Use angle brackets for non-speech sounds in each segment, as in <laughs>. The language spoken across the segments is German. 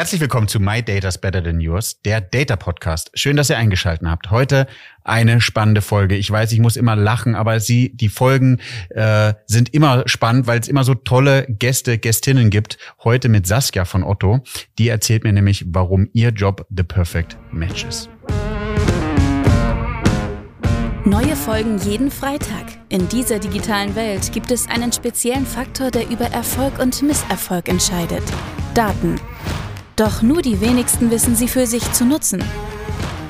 Herzlich willkommen zu My Data's Better Than Yours, der Data Podcast. Schön, dass ihr eingeschaltet habt. Heute eine spannende Folge. Ich weiß, ich muss immer lachen, aber sie, die Folgen äh, sind immer spannend, weil es immer so tolle Gäste, Gästinnen gibt. Heute mit Saskia von Otto. Die erzählt mir nämlich, warum ihr Job the perfect match ist. Neue Folgen jeden Freitag. In dieser digitalen Welt gibt es einen speziellen Faktor, der über Erfolg und Misserfolg entscheidet. Daten. Doch nur die wenigsten wissen sie für sich zu nutzen.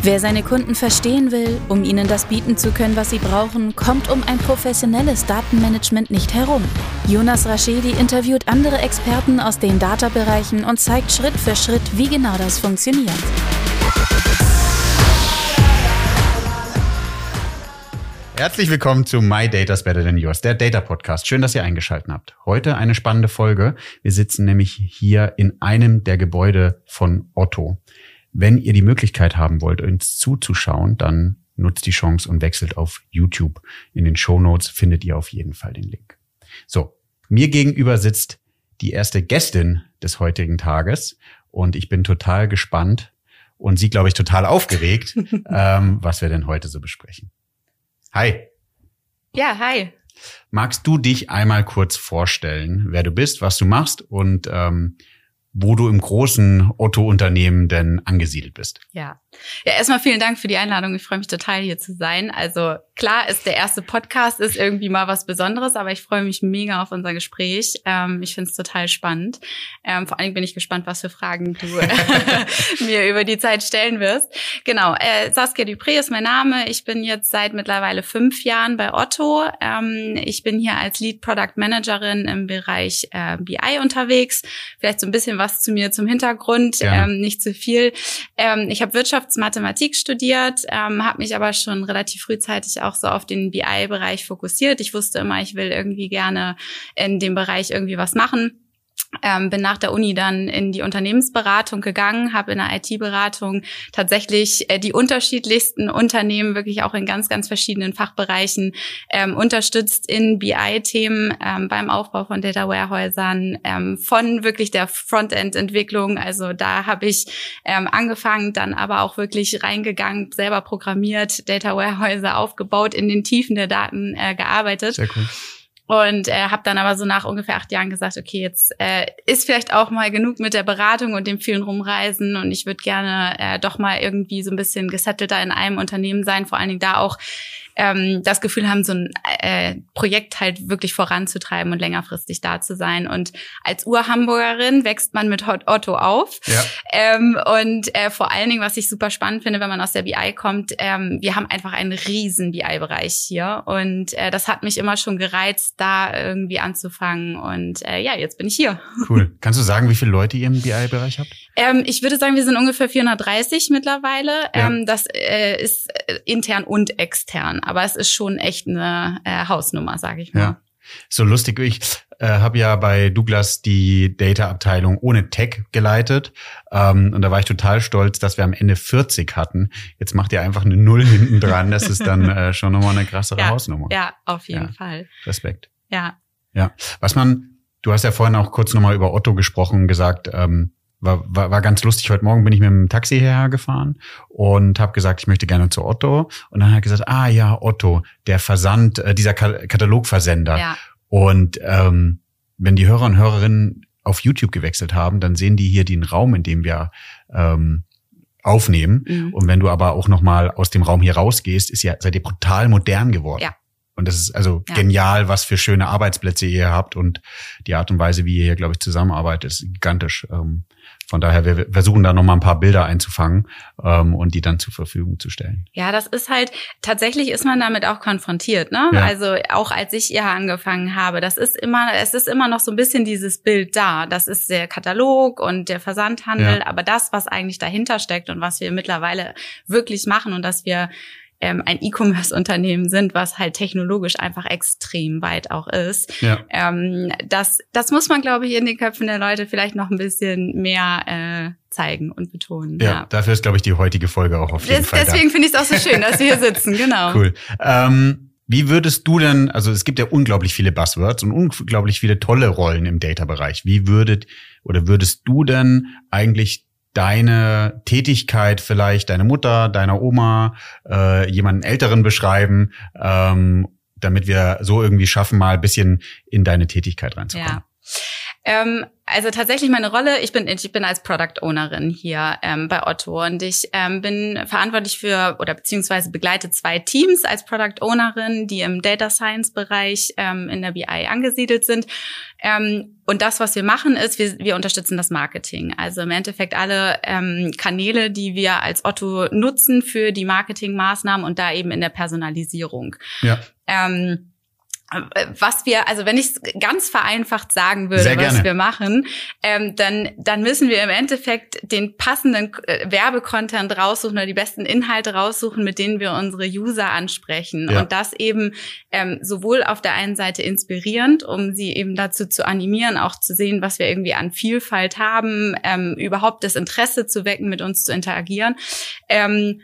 Wer seine Kunden verstehen will, um ihnen das bieten zu können, was sie brauchen, kommt um ein professionelles Datenmanagement nicht herum. Jonas Raschedi interviewt andere Experten aus den Data-Bereichen und zeigt Schritt für Schritt, wie genau das funktioniert. Herzlich willkommen zu My Data's Better Than Yours, der Data Podcast. Schön, dass ihr eingeschaltet habt. Heute eine spannende Folge. Wir sitzen nämlich hier in einem der Gebäude von Otto. Wenn ihr die Möglichkeit haben wollt, uns zuzuschauen, dann nutzt die Chance und wechselt auf YouTube. In den Show Notes findet ihr auf jeden Fall den Link. So, mir gegenüber sitzt die erste Gästin des heutigen Tages und ich bin total gespannt und sie, glaube ich, total aufgeregt, <laughs> ähm, was wir denn heute so besprechen. Hi. Ja, hi. Magst du dich einmal kurz vorstellen, wer du bist, was du machst und ähm, wo du im großen Otto-Unternehmen denn angesiedelt bist? Ja, ja, erstmal vielen Dank für die Einladung. Ich freue mich total, hier zu sein. Also klar ist der erste Podcast ist irgendwie mal was Besonderes, aber ich freue mich mega auf unser Gespräch. Ähm, ich finde es total spannend. Ähm, vor allem bin ich gespannt, was für Fragen du <laughs> <laughs> mir über die Zeit stellen wirst. Genau, äh, Saskia Dupré ist mein Name. Ich bin jetzt seit mittlerweile fünf Jahren bei Otto. Ähm, ich bin hier als Lead Product Managerin im Bereich äh, BI unterwegs. Vielleicht so ein bisschen was zu mir zum Hintergrund, ähm, nicht zu viel. Ähm, ich habe Wirtschaft Wirtschaftsmathematik studiert, ähm, habe mich aber schon relativ frühzeitig auch so auf den BI-Bereich fokussiert. Ich wusste immer, ich will irgendwie gerne in dem Bereich irgendwie was machen. Ähm, bin nach der Uni dann in die Unternehmensberatung gegangen, habe in der IT-Beratung tatsächlich äh, die unterschiedlichsten Unternehmen wirklich auch in ganz, ganz verschiedenen Fachbereichen ähm, unterstützt in BI-Themen ähm, beim Aufbau von Data Warehäusern, ähm, von wirklich der Frontend-Entwicklung. Also da habe ich ähm, angefangen, dann aber auch wirklich reingegangen, selber programmiert, Data Warehäuser aufgebaut, in den Tiefen der Daten äh, gearbeitet. Sehr cool. Und äh, habe dann aber so nach ungefähr acht Jahren gesagt, okay, jetzt äh, ist vielleicht auch mal genug mit der Beratung und dem vielen Rumreisen und ich würde gerne äh, doch mal irgendwie so ein bisschen gesettelter in einem Unternehmen sein, vor allen Dingen da auch ähm, das Gefühl haben, so ein äh, Projekt halt wirklich voranzutreiben und längerfristig da zu sein. Und als Ur-Hamburgerin wächst man mit Otto auf. Ja. Ähm, und äh, vor allen Dingen, was ich super spannend finde, wenn man aus der BI kommt, ähm, wir haben einfach einen riesen BI-Bereich hier. Und äh, das hat mich immer schon gereizt, da irgendwie anzufangen. Und äh, ja, jetzt bin ich hier. Cool. Kannst du sagen, wie viele Leute ihr im BI-Bereich habt? Ähm, ich würde sagen, wir sind ungefähr 430 mittlerweile. Ja. Ähm, das äh, ist äh, intern und extern aber es ist schon echt eine äh, Hausnummer, sage ich mal. Ja. So lustig. Ich äh, habe ja bei Douglas die Data-Abteilung ohne Tech geleitet. Ähm, und da war ich total stolz, dass wir am Ende 40 hatten. Jetzt macht ihr einfach eine Null hinten dran. Das ist dann äh, schon nochmal eine krassere <laughs> ja, Hausnummer. Ja, auf jeden ja. Fall. Respekt. Ja. Ja. Was man, du hast ja vorhin auch kurz nochmal über Otto gesprochen, gesagt, ähm, war, war, war ganz lustig. Heute Morgen bin ich mit dem Taxi hierher gefahren und habe gesagt, ich möchte gerne zu Otto. Und dann hat er gesagt, ah ja, Otto, der Versand, äh, dieser Katalogversender. Ja. Und ähm, wenn die Hörer und Hörerinnen auf YouTube gewechselt haben, dann sehen die hier den Raum, in dem wir ähm, aufnehmen. Mhm. Und wenn du aber auch noch mal aus dem Raum hier rausgehst, ist ja seid ihr brutal modern geworden. Ja. Und das ist also ja. genial, was für schöne Arbeitsplätze ihr hier habt und die Art und Weise, wie ihr hier, glaube ich, zusammenarbeitet, ist gigantisch. Ähm, von daher, wir versuchen da noch mal ein paar Bilder einzufangen ähm, und die dann zur Verfügung zu stellen. Ja, das ist halt, tatsächlich ist man damit auch konfrontiert, ne? Ja. Also auch als ich hier angefangen habe, das ist immer, es ist immer noch so ein bisschen dieses Bild da. Das ist der Katalog und der Versandhandel, ja. aber das, was eigentlich dahinter steckt und was wir mittlerweile wirklich machen und dass wir ähm, ein E-Commerce-Unternehmen sind, was halt technologisch einfach extrem weit auch ist. Ja. Ähm, das, das muss man, glaube ich, in den Köpfen der Leute vielleicht noch ein bisschen mehr äh, zeigen und betonen. Ja, ja. dafür ist, glaube ich, die heutige Folge auch auf jeden das, Fall. Deswegen finde ich es auch so schön, dass wir hier sitzen, genau. <laughs> Cool. Ähm, Wie würdest du denn, also es gibt ja unglaublich viele Buzzwords und unglaublich viele tolle Rollen im Data-Bereich. Wie würdet oder würdest du denn eigentlich deine Tätigkeit vielleicht deine Mutter, deiner Oma, äh, jemanden Älteren beschreiben, ähm, damit wir so irgendwie schaffen, mal ein bisschen in deine Tätigkeit reinzukommen? Ja. Ähm, also tatsächlich meine Rolle, ich bin, ich bin als Product Ownerin hier ähm, bei Otto und ich ähm, bin verantwortlich für oder beziehungsweise begleite zwei Teams als Product Ownerin, die im Data Science Bereich ähm, in der BI angesiedelt sind. Ähm, und das, was wir machen, ist, wir, wir unterstützen das Marketing. Also im Endeffekt alle ähm, Kanäle, die wir als Otto nutzen für die Marketingmaßnahmen und da eben in der Personalisierung. Ja. Ähm, was wir, also wenn ich es ganz vereinfacht sagen würde, was wir machen, ähm, dann, dann müssen wir im Endeffekt den passenden äh, Werbecontent raussuchen oder die besten Inhalte raussuchen, mit denen wir unsere User ansprechen. Ja. Und das eben ähm, sowohl auf der einen Seite inspirierend, um sie eben dazu zu animieren, auch zu sehen, was wir irgendwie an Vielfalt haben, ähm, überhaupt das Interesse zu wecken, mit uns zu interagieren. Ähm,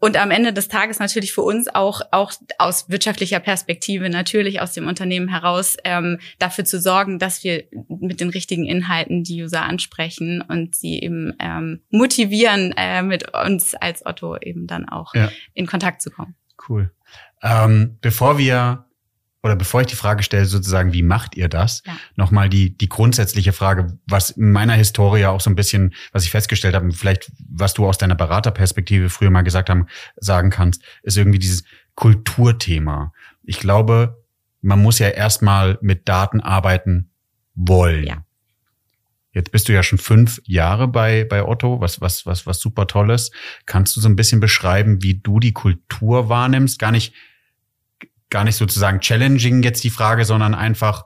und am Ende des Tages natürlich für uns auch, auch aus wirtschaftlicher Perspektive natürlich aus dem Unternehmen heraus ähm, dafür zu sorgen, dass wir mit den richtigen Inhalten die User ansprechen und sie eben ähm, motivieren, äh, mit uns als Otto eben dann auch ja. in Kontakt zu kommen. Cool. Ähm, bevor wir oder bevor ich die Frage stelle, sozusagen, wie macht ihr das? Ja. Nochmal die, die grundsätzliche Frage, was in meiner Historie auch so ein bisschen, was ich festgestellt habe, vielleicht, was du aus deiner Beraterperspektive früher mal gesagt haben, sagen kannst, ist irgendwie dieses Kulturthema. Ich glaube, man muss ja erstmal mit Daten arbeiten wollen. Ja. Jetzt bist du ja schon fünf Jahre bei, bei Otto, was, was, was, was super tolles. Kannst du so ein bisschen beschreiben, wie du die Kultur wahrnimmst? Gar nicht, gar nicht sozusagen challenging jetzt die Frage, sondern einfach,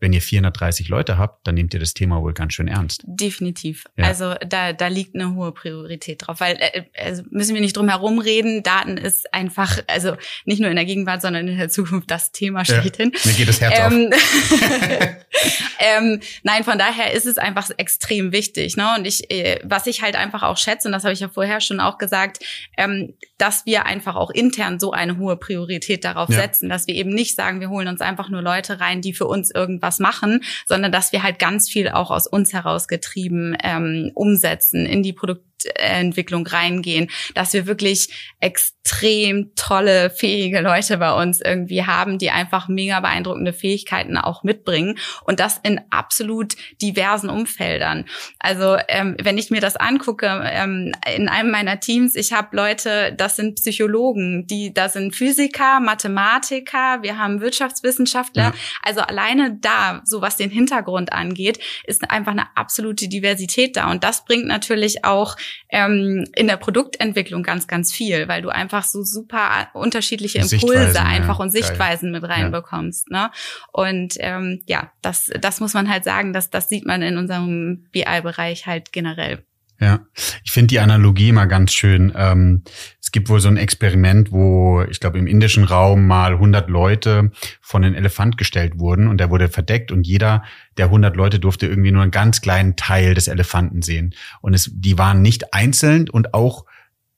wenn ihr 430 Leute habt, dann nehmt ihr das Thema wohl ganz schön ernst. Definitiv. Ja. Also da, da liegt eine hohe Priorität drauf, weil äh, also müssen wir nicht drum herum reden. Daten ist einfach, also nicht nur in der Gegenwart, sondern in der Zukunft das Thema schlechthin. Ja, mir geht das Herz ähm, auf. <laughs> ähm, nein, von daher ist es einfach extrem wichtig. Ne? Und ich, äh, was ich halt einfach auch schätze, und das habe ich ja vorher schon auch gesagt, ähm, dass wir einfach auch intern so eine hohe Priorität darauf ja. setzen, dass wir eben nicht sagen, wir holen uns einfach nur Leute rein, die für uns irgendwas machen, sondern dass wir halt ganz viel auch aus uns herausgetrieben ähm, umsetzen in die Produkt Produktentwicklung reingehen, dass wir wirklich extrem tolle, fähige Leute bei uns irgendwie haben, die einfach mega beeindruckende Fähigkeiten auch mitbringen und das in absolut diversen Umfeldern. Also ähm, wenn ich mir das angucke, ähm, in einem meiner Teams, ich habe Leute, das sind Psychologen, die, da sind Physiker, Mathematiker, wir haben Wirtschaftswissenschaftler. Ja. Also alleine da, so was den Hintergrund angeht, ist einfach eine absolute Diversität da und das bringt natürlich auch ähm, in der Produktentwicklung ganz, ganz viel, weil du einfach so super unterschiedliche Impulse einfach ja. und Sichtweisen Geil. mit reinbekommst. Ja. Ne? Und ähm, ja, das, das muss man halt sagen, dass das sieht man in unserem BI-Bereich halt generell. Ja, ich finde die Analogie immer ganz schön. Ähm, es gibt wohl so ein Experiment, wo ich glaube im indischen Raum mal 100 Leute von einem Elefant gestellt wurden und der wurde verdeckt und jeder der 100 Leute durfte irgendwie nur einen ganz kleinen Teil des Elefanten sehen. Und es, die waren nicht einzeln und auch,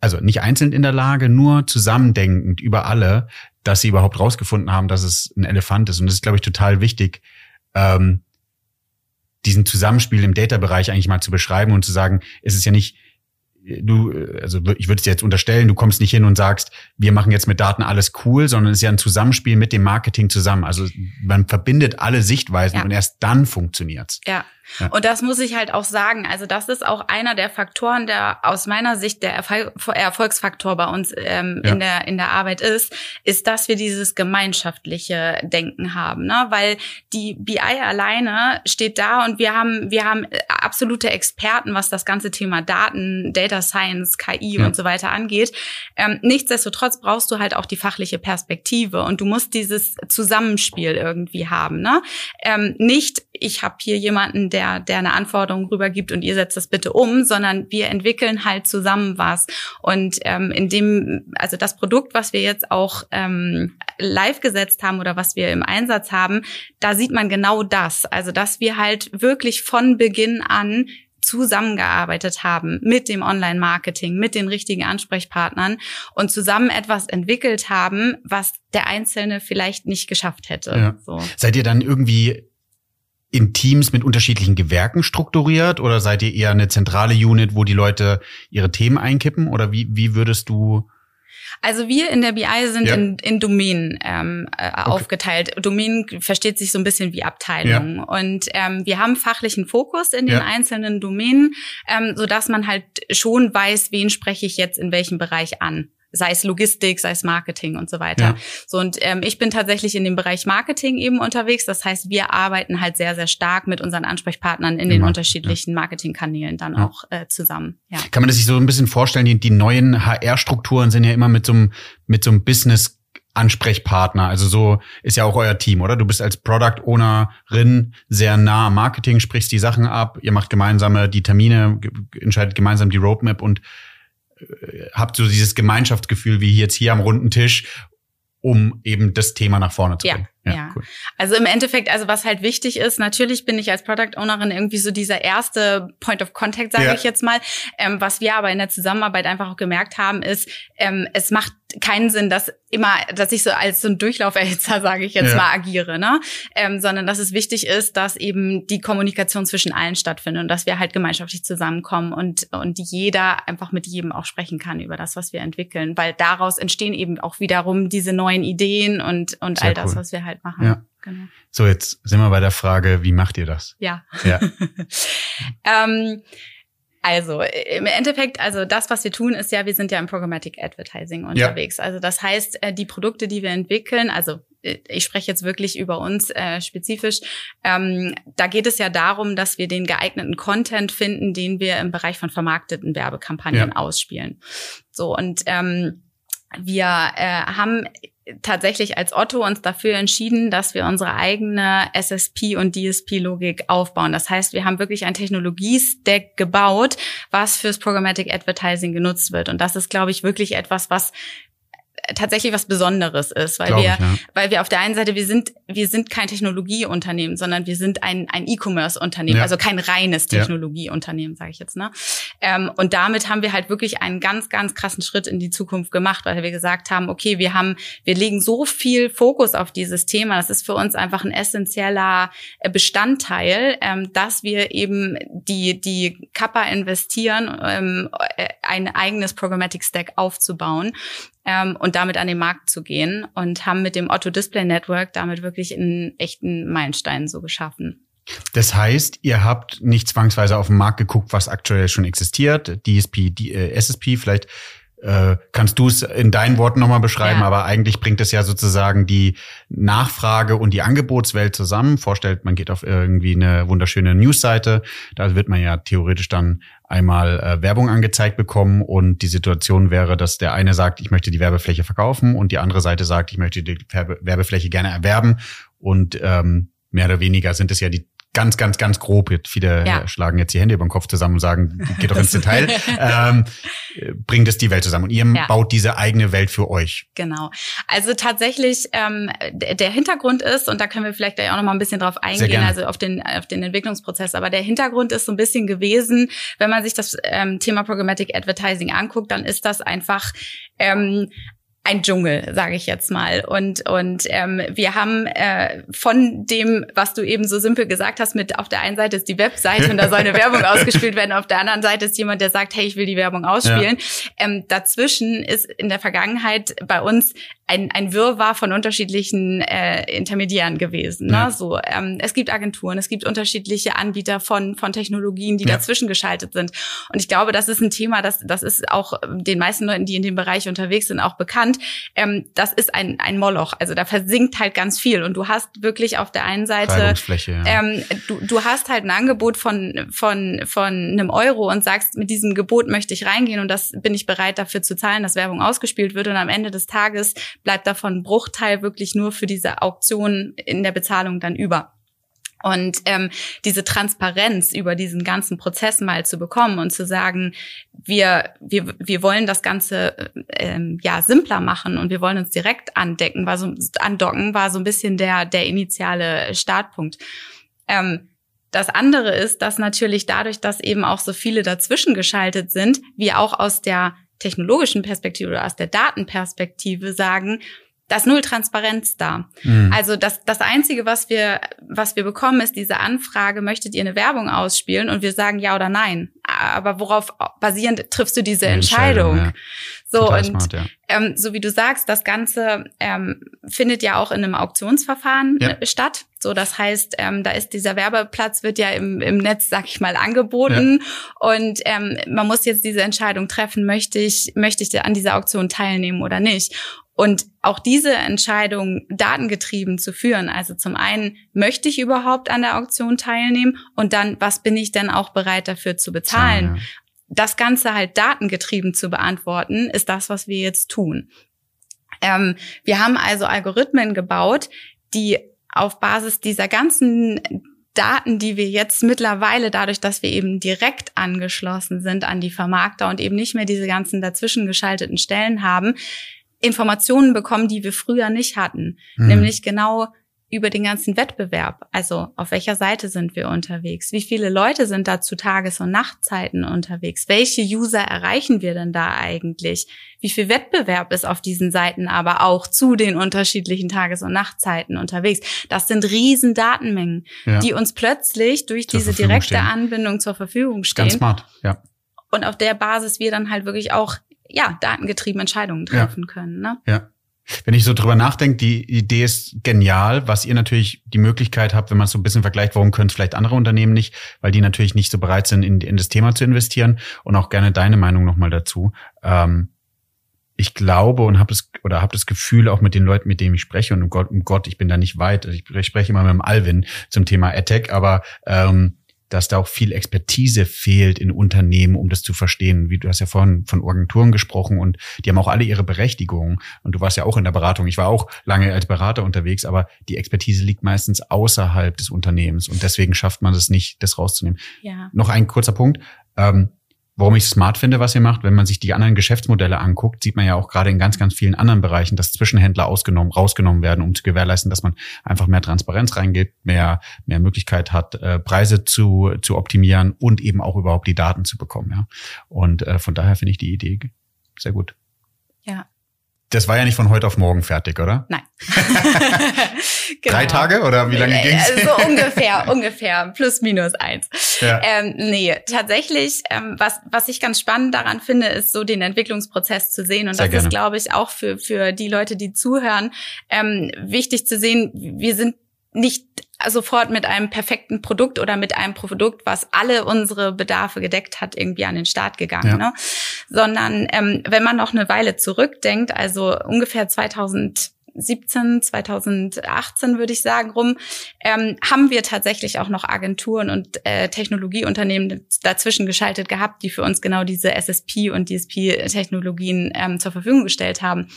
also nicht einzeln in der Lage, nur zusammendenkend über alle, dass sie überhaupt rausgefunden haben, dass es ein Elefant ist. Und das ist, glaube ich, total wichtig. Ähm, diesen Zusammenspiel im Data-Bereich eigentlich mal zu beschreiben und zu sagen, es ist ja nicht, du, also ich würde es jetzt unterstellen, du kommst nicht hin und sagst, wir machen jetzt mit Daten alles cool, sondern es ist ja ein Zusammenspiel mit dem Marketing zusammen. Also man verbindet alle Sichtweisen ja. und erst dann funktioniert's. Ja. Ja. Und das muss ich halt auch sagen. Also das ist auch einer der Faktoren, der aus meiner Sicht der Erfolgsfaktor bei uns ähm, ja. in der in der Arbeit ist, ist, dass wir dieses gemeinschaftliche Denken haben, ne? Weil die BI alleine steht da und wir haben wir haben absolute Experten, was das ganze Thema Daten, Data Science, KI ja. und so weiter angeht. Ähm, nichtsdestotrotz brauchst du halt auch die fachliche Perspektive und du musst dieses Zusammenspiel irgendwie haben, ne? Ähm, nicht ich habe hier jemanden, der, der eine Anforderung rübergibt und ihr setzt das bitte um, sondern wir entwickeln halt zusammen was. Und ähm, in dem, also das Produkt, was wir jetzt auch ähm, live gesetzt haben oder was wir im Einsatz haben, da sieht man genau das. Also dass wir halt wirklich von Beginn an zusammengearbeitet haben mit dem Online-Marketing, mit den richtigen Ansprechpartnern und zusammen etwas entwickelt haben, was der Einzelne vielleicht nicht geschafft hätte. Ja. So. Seid ihr dann irgendwie in Teams mit unterschiedlichen Gewerken strukturiert oder seid ihr eher eine zentrale Unit, wo die Leute ihre Themen einkippen? Oder wie, wie würdest du Also wir in der BI sind Ja. in, in Domänen ähm, äh, aufgeteilt. Domänen versteht sich so ein bisschen wie Abteilungen. Und ähm, wir haben fachlichen Fokus in den Ja. einzelnen Domänen, ähm, so dass man halt schon weiß, wen spreche ich jetzt in welchem Bereich an. Sei es Logistik, sei es Marketing und so weiter. Ja. So und ähm, ich bin tatsächlich in dem Bereich Marketing eben unterwegs. Das heißt, wir arbeiten halt sehr, sehr stark mit unseren Ansprechpartnern in den Immer, unterschiedlichen Marketingkanälen dann Ja. auch äh, zusammen. Ja. Kann man das sich so ein bisschen vorstellen? Die, die neuen HR-Strukturen sind ja immer mit so einem, mit so einem Business Ansprechpartner. Also so ist ja auch euer Team, oder? Du bist als Product Ownerin sehr nah am Marketing, sprichst die Sachen ab, ihr macht gemeinsame die Termine, entscheidet gemeinsam die Roadmap und habt so dieses Gemeinschaftsgefühl wie jetzt hier am runden Tisch, um eben das Thema nach vorne zu Ja, bringen. ja. cool. Also im Endeffekt, also was halt wichtig ist, natürlich bin ich als Product Ownerin irgendwie so dieser erste Point of Contact, sage Ja. ich jetzt mal. Ähm, was wir aber in der Zusammenarbeit einfach auch gemerkt haben, ist, ähm, es macht keinen Sinn, dass immer, dass ich so als so ein Durchlauferhitzer, <laughs> sage ich jetzt Ja. mal, agiere, ne? Ähm, sondern dass es wichtig ist, dass eben die Kommunikation zwischen allen stattfindet und dass wir halt gemeinschaftlich zusammenkommen und, und jeder einfach mit jedem auch sprechen kann über das, was wir entwickeln, weil daraus entstehen eben auch wiederum diese neuen Ideen und, und Sehr all das, cool. was wir halt machen. Ja. Genau. So, jetzt sind wir bei der Frage, wie macht ihr das? Ja. Ja. <laughs> ähm, also im Endeffekt, also das, was wir tun, ist ja, wir sind ja im Programmatic Advertising unterwegs. Also das heißt, äh, die Produkte, die wir entwickeln, also äh, ich spreche jetzt wirklich über uns äh, spezifisch, ähm, da geht es ja darum, dass wir den geeigneten Content finden, den wir im Bereich von vermarkteten Werbekampagnen Ja. ausspielen. So und ähm, wir äh, haben tatsächlich als Otto uns dafür entschieden, dass wir unsere eigene SSP und DSP-Logik aufbauen. Das heißt, wir haben wirklich ein Technologiestack gebaut, was fürs Programmatic Advertising genutzt wird. Und das ist, glaube ich, wirklich etwas, was tatsächlich was Besonderes ist, weil Glaub wir, ich, ja. weil wir auf der einen Seite, wir sind, wir sind kein Technologieunternehmen, sondern wir sind ein, ein E-Commerce-Unternehmen, Ja. also kein reines Ja. Technologieunternehmen, sage ich jetzt, ne? Ähm, und damit haben wir halt wirklich einen ganz, ganz krassen Schritt in die Zukunft gemacht, weil wir gesagt haben, okay, wir haben, wir legen so viel Fokus auf dieses Thema, das ist für uns einfach ein essentieller äh, Bestandteil, ähm, dass wir eben die, die Kappa investieren, ähm, äh, ein eigenes Programmatic Stack aufzubauen ähm, und damit an den Markt zu gehen und haben mit dem Otto Display Network damit wirklich einen echten Meilenstein so geschaffen. Das heißt, ihr habt nicht zwangsweise auf den Markt geguckt, was aktuell schon existiert, DSP, die, äh, SSP, vielleicht äh, kannst du es in deinen Worten nochmal beschreiben, Ja. aber eigentlich bringt es ja sozusagen die Nachfrage und die Angebotswelt zusammen. Vorstellt, man geht auf irgendwie eine wunderschöne Newsseite, da wird man ja theoretisch dann einmal äh, Werbung angezeigt bekommen und die Situation wäre, dass der eine sagt, ich möchte die Werbefläche verkaufen und die andere Seite sagt, ich möchte die Werbe Werbefläche gerne erwerben. Und ähm, mehr oder weniger sind es ja die ganz, ganz, ganz grob. Jetzt Viele Ja. äh, schlagen jetzt die Hände über den Kopf zusammen und sagen, geht doch ins <laughs> Detail. ähm, äh, bringt es die Welt zusammen. Und ihr Ja. baut diese eigene Welt für euch. Genau. Also tatsächlich, ähm, der Hintergrund ist, und da können wir vielleicht auch noch mal ein bisschen drauf eingehen, also auf den, auf den Entwicklungsprozess, aber der Hintergrund ist so ein bisschen gewesen, wenn man sich das ähm, Thema Programmatic Advertising anguckt, dann ist das einfach ähm, ein Dschungel, sage ich jetzt mal. Und und ähm, wir haben äh, von dem, was du eben so simpel gesagt hast, mit auf der einen Seite ist die Webseite und da soll eine Werbung <laughs> ausgespielt werden, auf der anderen Seite ist jemand, der sagt, hey, ich will die Werbung ausspielen. Ähm, dazwischen ist in der Vergangenheit bei uns ein, ein Wirrwarr von unterschiedlichen äh, Intermediären gewesen. Ne? Ja. So, ähm, es gibt Agenturen, es gibt unterschiedliche Anbieter von von Technologien, die Ja. dazwischen geschaltet sind. Und ich glaube, das ist ein Thema, das das ist auch den meisten Leuten, die in dem Bereich unterwegs sind, auch bekannt. Ähm, das ist ein ein Moloch. Also da versinkt halt ganz viel. Und du hast wirklich auf der einen Seite. Ja. ähm, du, du hast halt ein Angebot von, von, von einem Euro und sagst, mit diesem Gebot möchte ich reingehen und das bin ich bereit dafür zu zahlen, dass Werbung ausgespielt wird und am Ende des Tages bleibt davon ein Bruchteil wirklich nur für diese Auktion in der Bezahlung dann über. Und ähm, diese Transparenz über diesen ganzen Prozess mal zu bekommen und zu sagen, wir, wir, wir wollen das Ganze ähm, ja simpler machen und wir wollen uns direkt andecken, war so andocken, war so ein bisschen der, der initiale Startpunkt. Ähm, das andere ist, dass natürlich dadurch, dass eben auch so viele dazwischen geschaltet sind, wir auch aus der technologischen Perspektive oder aus der Datenperspektive sagen, da ist null Transparenz da. Mhm. Also das, das Einzige, was wir, was wir bekommen, ist diese Anfrage, möchtet ihr eine Werbung ausspielen? Und wir sagen ja oder nein. Aber worauf basierend triffst du diese Entscheidung? Entscheidung ja. So Total und smart, ja. ähm, so wie du sagst, das Ganze ähm, findet ja auch in einem Auktionsverfahren ja. Äh, statt. So, das heißt, ähm, da ist dieser Werbeplatz wird ja im, im Netz, sag ich mal, angeboten und ähm, man muss jetzt diese Entscheidung treffen: Möchte ich möchte ich an dieser Auktion teilnehmen oder nicht? Und auch diese Entscheidung datengetrieben zu führen, also zum einen, möchte ich überhaupt an der Auktion teilnehmen und dann, was bin ich denn auch bereit dafür zu bezahlen? Ja, Das Ganze halt datengetrieben zu beantworten, ist das, was wir jetzt tun. Ähm, wir haben also Algorithmen gebaut, die auf Basis dieser ganzen Daten, die wir jetzt mittlerweile, dadurch, dass wir eben direkt angeschlossen sind an die Vermarkter und eben nicht mehr diese ganzen dazwischen geschalteten Stellen haben, Informationen bekommen, die wir früher nicht hatten. Mhm. Nämlich genau über den ganzen Wettbewerb. Also auf welcher Seite sind wir unterwegs? Wie viele Leute sind da zu Tages- und Nachtzeiten unterwegs? Welche User erreichen wir denn da eigentlich? Wie viel Wettbewerb ist auf diesen Seiten aber auch zu den unterschiedlichen Tages- und Nachtzeiten unterwegs? Das sind riesen Datenmengen, ja. die uns plötzlich durch zur diese direkte stehen. Anbindung zur Verfügung stehen. Ganz smart, ja. Und auf der Basis wir dann halt wirklich auch ja, datengetrieben Entscheidungen treffen ja. können. Ne? Ja. Wenn ich so drüber nachdenke, die Idee ist genial, was ihr natürlich die Möglichkeit habt, wenn man es so ein bisschen vergleicht, warum können es vielleicht andere Unternehmen nicht, weil die natürlich nicht so bereit sind, in, in das Thema zu investieren und auch gerne deine Meinung nochmal dazu. Ähm, ich glaube und habe das oder habe das Gefühl auch mit den Leuten, mit denen ich spreche und um Gott, um Gott, ich bin da nicht weit. Ich, ich spreche immer mit dem Alvin zum Thema AdTech, aber ähm, dass da auch viel Expertise fehlt in Unternehmen, um das zu verstehen. Wie du hast ja vorhin von Agenturen gesprochen und die haben auch alle ihre Berechtigung. Und du warst ja auch in der Beratung. Ich war auch lange als Berater unterwegs, aber die Expertise liegt meistens außerhalb des Unternehmens und deswegen schafft man es nicht, das rauszunehmen. Ja. Noch ein kurzer Punkt. Ähm, Warum ich smart finde, was ihr macht, wenn man sich die anderen Geschäftsmodelle anguckt, sieht man ja auch gerade in ganz, ganz vielen anderen Bereichen, dass Zwischenhändler ausgenommen, rausgenommen werden, um zu gewährleisten, dass man einfach mehr Transparenz reingeht, mehr, mehr Möglichkeit hat, äh, Preise zu, zu optimieren und eben auch überhaupt die Daten zu bekommen. Ja. Und äh, von daher finde ich die Idee sehr gut. Das war ja nicht von heute auf morgen fertig, oder? Nein. <laughs> <laughs> genau. Drei Tage oder wie lange ging's? So also ungefähr, <laughs> ungefähr, plus minus eins. Ja. Ähm, nee, tatsächlich, ähm, was, was ich ganz spannend daran finde, ist so den Entwicklungsprozess zu sehen. Und Sehr das gerne. ist, glaube ich, auch für, für die Leute, die zuhören, ähm, wichtig zu sehen, wir sind nicht sofort mit einem perfekten Produkt oder mit einem Produkt, was alle unsere Bedarfe gedeckt hat, irgendwie an den Start gegangen. Ja. Ne? Sondern ähm, wenn man noch eine Weile zurückdenkt, also ungefähr 2017, 2018 würde ich sagen rum, ähm, haben wir tatsächlich auch noch Agenturen und äh, Technologieunternehmen dazwischen geschaltet gehabt, die für uns genau diese SSP und DSP-Technologien ähm, zur Verfügung gestellt haben.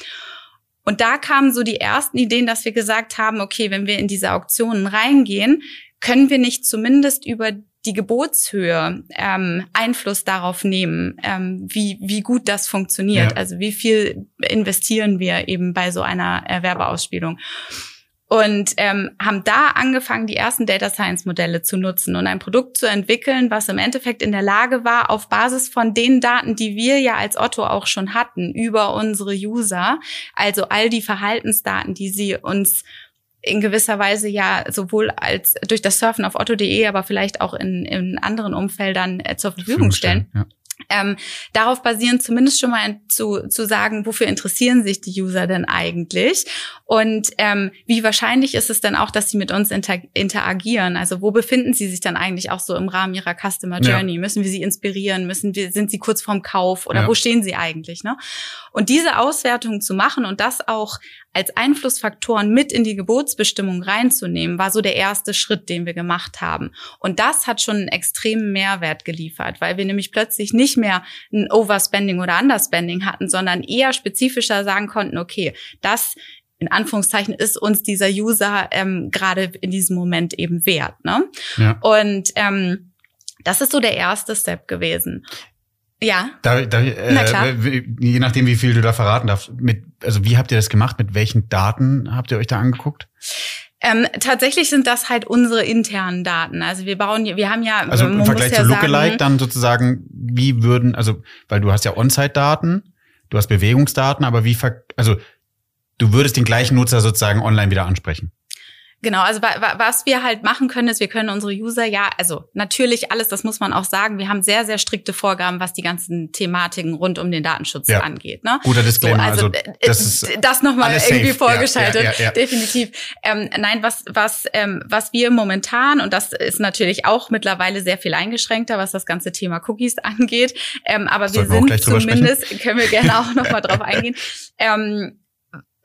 Und da kamen so die ersten Ideen, dass wir gesagt haben, okay, wenn wir in diese Auktionen reingehen, können wir nicht zumindest über die Gebotshöhe ähm, Einfluss darauf nehmen, ähm, wie, wie gut das funktioniert. Ja. Also wie viel investieren wir eben bei so einer Erwerbeausspielung und ähm, haben da angefangen, die ersten Data Science Modelle zu nutzen und ein Produkt zu entwickeln, was im Endeffekt in der Lage war, auf Basis von den Daten, die wir ja als Otto auch schon hatten, über unsere User, also all die Verhaltensdaten, die sie uns in gewisser Weise ja sowohl als durch das Surfen auf otto.de, aber vielleicht auch in, in anderen Umfeldern äh, zur Verfügung stellen. Ja ähm, darauf basieren zumindest schon mal zu, zu sagen, wofür interessieren sich die User denn eigentlich und ähm, wie wahrscheinlich ist es denn auch, dass sie mit uns inter interagieren? Also wo befinden sie sich dann eigentlich auch so im Rahmen ihrer Customer Journey? Ja. Müssen wir sie inspirieren? Müssen wir, sind sie kurz vorm Kauf oder ja. wo stehen sie eigentlich? Ne? Und diese Auswertung zu machen und das auch als Einflussfaktoren mit in die Gebotsbestimmung reinzunehmen, war so der erste Schritt, den wir gemacht haben. Und das hat schon einen extremen Mehrwert geliefert, weil wir nämlich plötzlich nicht mehr ein Overspending oder Underspending hatten, sondern eher spezifischer sagen konnten, okay, das in Anführungszeichen ist uns dieser User ähm, gerade in diesem Moment eben wert. Ne? Ja. Und ähm, das ist so der erste Step gewesen. Ja. Da, da, äh, je nachdem, wie viel du da verraten darfst, mit, also wie habt ihr das gemacht? Mit welchen Daten habt ihr euch da angeguckt? Ähm, tatsächlich sind das halt unsere internen Daten. Also wir bauen, wir haben ja, also im Vergleich ja zu Lookalike dann sozusagen, wie würden, also weil du hast ja On-Site-Daten, du hast Bewegungsdaten, aber wie, also du würdest den gleichen Nutzer sozusagen online wieder ansprechen. Genau, also was wir halt machen können, ist, wir können unsere User ja, also natürlich alles, das muss man auch sagen, wir haben sehr, sehr strikte Vorgaben, was die ganzen Thematiken rund um den Datenschutz ja. angeht. Ne? Guter Disclaimer, so, also, also äh, das ist das nochmal irgendwie safe. vorgeschaltet, ja, ja, definitiv. Ähm, nein, was, was, ähm, was wir momentan, und das ist natürlich auch mittlerweile sehr viel eingeschränkter, was das ganze Thema Cookies angeht, ähm, aber wir sind zumindest, können wir gerne auch nochmal drauf eingehen, ähm,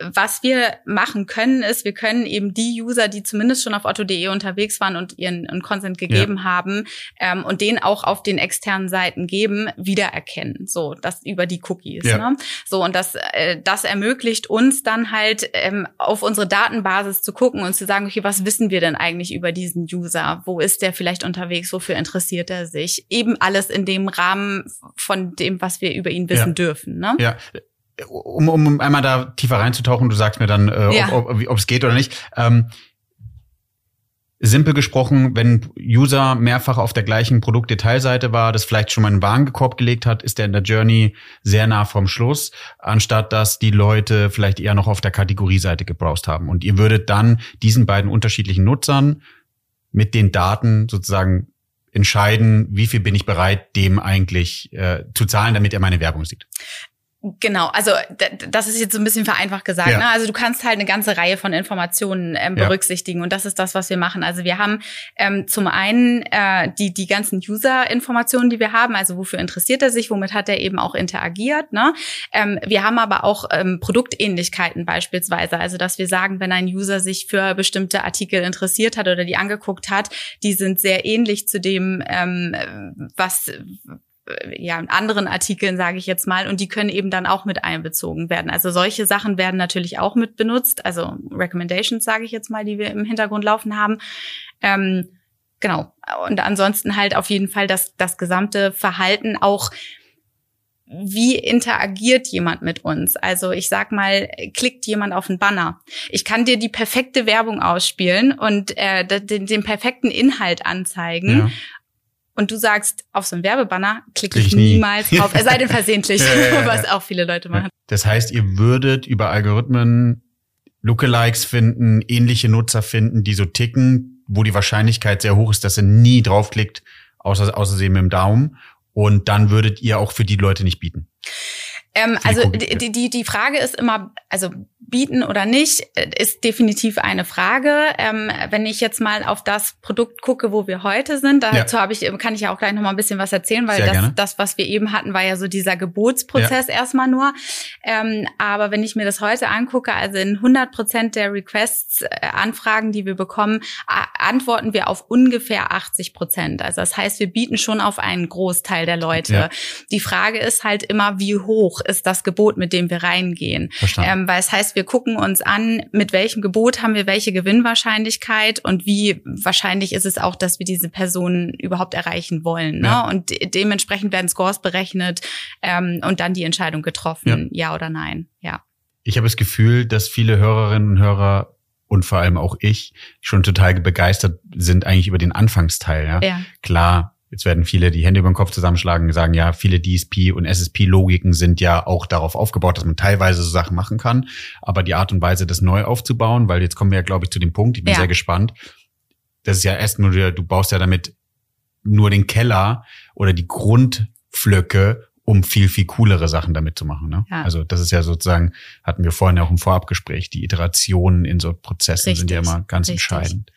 was wir machen können, ist, wir können eben die User, die zumindest schon auf otto.de unterwegs waren und ihren, ihren Consent gegeben ja. haben ähm, und den auch auf den externen Seiten geben, wiedererkennen. So, das über die Cookies. Ja. Ne? So, und das, äh, das ermöglicht uns dann halt ähm, auf unsere Datenbasis zu gucken und zu sagen, okay, was wissen wir denn eigentlich über diesen User? Wo ist der vielleicht unterwegs? Wofür interessiert er sich? Eben alles in dem Rahmen von dem, was wir über ihn wissen ja. dürfen. Ne? Ja, um, um einmal da tiefer reinzutauchen, du sagst mir dann, äh, ja. ob es geht oder nicht. Ähm, simpel gesprochen, wenn User mehrfach auf der gleichen Produktdetailseite war, das vielleicht schon mal einen Warenkorb gelegt hat, ist er in der Journey sehr nah vom Schluss, anstatt dass die Leute vielleicht eher noch auf der Kategorieseite gebrowst haben. Und ihr würdet dann diesen beiden unterschiedlichen Nutzern mit den Daten sozusagen entscheiden, wie viel bin ich bereit, dem eigentlich äh, zu zahlen, damit er meine Werbung sieht. Genau, also das ist jetzt so ein bisschen vereinfacht gesagt. Ja. Ne? Also du kannst halt eine ganze Reihe von Informationen ähm, berücksichtigen ja. und das ist das, was wir machen. Also wir haben ähm, zum einen äh, die die ganzen User-Informationen, die wir haben. Also wofür interessiert er sich, womit hat er eben auch interagiert. Ne? Ähm, wir haben aber auch ähm, Produktähnlichkeiten beispielsweise. Also dass wir sagen, wenn ein User sich für bestimmte Artikel interessiert hat oder die angeguckt hat, die sind sehr ähnlich zu dem, ähm, was äh, ja, anderen Artikeln, sage ich jetzt mal, und die können eben dann auch mit einbezogen werden. Also solche Sachen werden natürlich auch mit benutzt, also Recommendations, sage ich jetzt mal, die wir im Hintergrund laufen haben. Ähm, genau. Und ansonsten halt auf jeden Fall das, das gesamte Verhalten auch wie interagiert jemand mit uns? Also ich sag mal, klickt jemand auf einen Banner. Ich kann dir die perfekte Werbung ausspielen und äh, den, den perfekten Inhalt anzeigen. Ja und du sagst, auf so einen Werbebanner klicke ich, ich niemals <laughs> drauf, es sei denn versehentlich, <laughs> was auch viele Leute machen. Das heißt, ihr würdet über Algorithmen Lookalikes finden, ähnliche Nutzer finden, die so ticken, wo die Wahrscheinlichkeit sehr hoch ist, dass er nie draufklickt, außer, außersehen mit dem Daumen. Und dann würdet ihr auch für die Leute nicht bieten. Ähm, also die, die, die Frage ist immer, also bieten oder nicht, ist definitiv eine Frage. Ähm, wenn ich jetzt mal auf das Produkt gucke, wo wir heute sind, dazu ja. habe ich, kann ich ja auch gleich noch mal ein bisschen was erzählen, weil das, das, was wir eben hatten, war ja so dieser Gebotsprozess ja. erstmal nur. Ähm, aber wenn ich mir das heute angucke, also in 100 Prozent der Requests, äh, Anfragen, die wir bekommen, antworten wir auf ungefähr 80 Prozent. Also das heißt, wir bieten schon auf einen Großteil der Leute. Ja. Die Frage ist halt immer, wie hoch ist das Gebot, mit dem wir reingehen? Ähm, weil es heißt, wir gucken uns an, mit welchem Gebot haben wir welche Gewinnwahrscheinlichkeit und wie wahrscheinlich ist es auch, dass wir diese Personen überhaupt erreichen wollen. Ne? Ja. Und de dementsprechend werden Scores berechnet ähm, und dann die Entscheidung getroffen, ja. ja oder nein. Ja. Ich habe das Gefühl, dass viele Hörerinnen und Hörer und vor allem auch ich schon total begeistert sind eigentlich über den Anfangsteil. Ja? ja. Klar, Jetzt werden viele die Hände über den Kopf zusammenschlagen und sagen, ja, viele DSP und SSP-Logiken sind ja auch darauf aufgebaut, dass man teilweise so Sachen machen kann. Aber die Art und Weise, das neu aufzubauen, weil jetzt kommen wir ja, glaube ich, zu dem Punkt, ich bin ja. sehr gespannt. Das ist ja erst nur, du baust ja damit nur den Keller oder die Grundpflöcke um viel, viel coolere Sachen damit zu machen. Ne? Ja. Also das ist ja sozusagen, hatten wir vorhin ja auch im Vorabgespräch, die Iterationen in so Prozessen Richtig. sind ja immer ganz Richtig. entscheidend.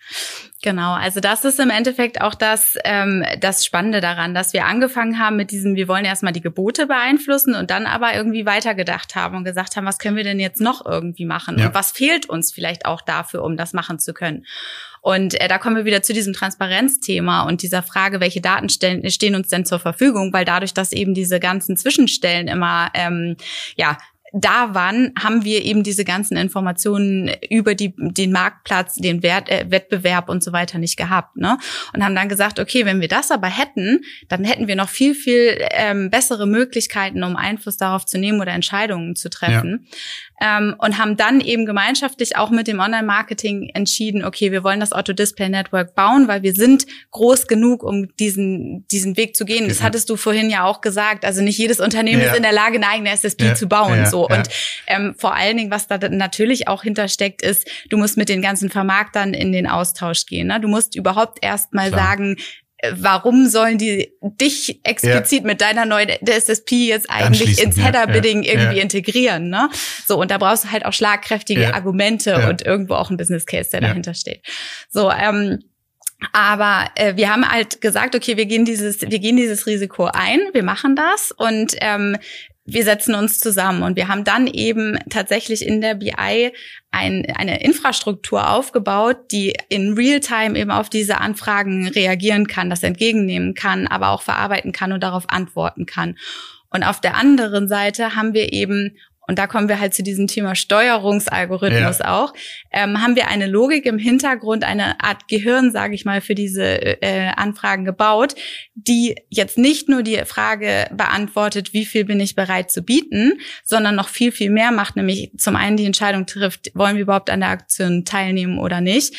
Genau, also das ist im Endeffekt auch das, ähm, das Spannende daran, dass wir angefangen haben mit diesem, wir wollen erstmal die Gebote beeinflussen und dann aber irgendwie weitergedacht haben und gesagt haben, was können wir denn jetzt noch irgendwie machen ja. und was fehlt uns vielleicht auch dafür, um das machen zu können. Und äh, da kommen wir wieder zu diesem Transparenzthema und dieser Frage, welche Daten stellen, stehen uns denn zur Verfügung, weil dadurch, dass eben diese ganzen Zwischenstellen immer ähm, ja da waren, haben wir eben diese ganzen Informationen über die, den Marktplatz, den Wert, äh, Wettbewerb und so weiter nicht gehabt. Ne? Und haben dann gesagt, okay, wenn wir das aber hätten, dann hätten wir noch viel, viel ähm, bessere Möglichkeiten, um Einfluss darauf zu nehmen oder Entscheidungen zu treffen. Ja. Ähm, und haben dann eben gemeinschaftlich auch mit dem Online-Marketing entschieden, okay, wir wollen das Auto Display Network bauen, weil wir sind groß genug, um diesen, diesen Weg zu gehen. Das genau. hattest du vorhin ja auch gesagt. Also nicht jedes Unternehmen ja. ist in der Lage, eine eigene SSP ja. zu bauen. So. Und ähm, vor allen Dingen, was da natürlich auch hintersteckt, ist, du musst mit den ganzen Vermarktern in den Austausch gehen. Ne? Du musst überhaupt erst mal sagen, äh, warum sollen die dich explizit ja. mit deiner neuen DSSP jetzt eigentlich ins Header-Bidding ja, irgendwie ja. integrieren, ne? So, und da brauchst du halt auch schlagkräftige Argumente und irgendwo auch ein Business Case, der dahinter steht. So, ähm, aber äh, wir haben halt gesagt, okay, wir gehen dieses, wir gehen dieses Risiko ein, wir machen das und ähm, wir setzen uns zusammen und wir haben dann eben tatsächlich in der BI ein, eine Infrastruktur aufgebaut, die in Realtime eben auf diese Anfragen reagieren kann, das entgegennehmen kann, aber auch verarbeiten kann und darauf antworten kann. Und auf der anderen Seite haben wir eben und da kommen wir halt zu diesem Thema Steuerungsalgorithmus ja. auch, ähm, haben wir eine Logik im Hintergrund, eine Art Gehirn, sage ich mal, für diese äh, Anfragen gebaut, die jetzt nicht nur die Frage beantwortet, wie viel bin ich bereit zu bieten, sondern noch viel, viel mehr macht, nämlich zum einen die Entscheidung trifft, wollen wir überhaupt an der Aktion teilnehmen oder nicht.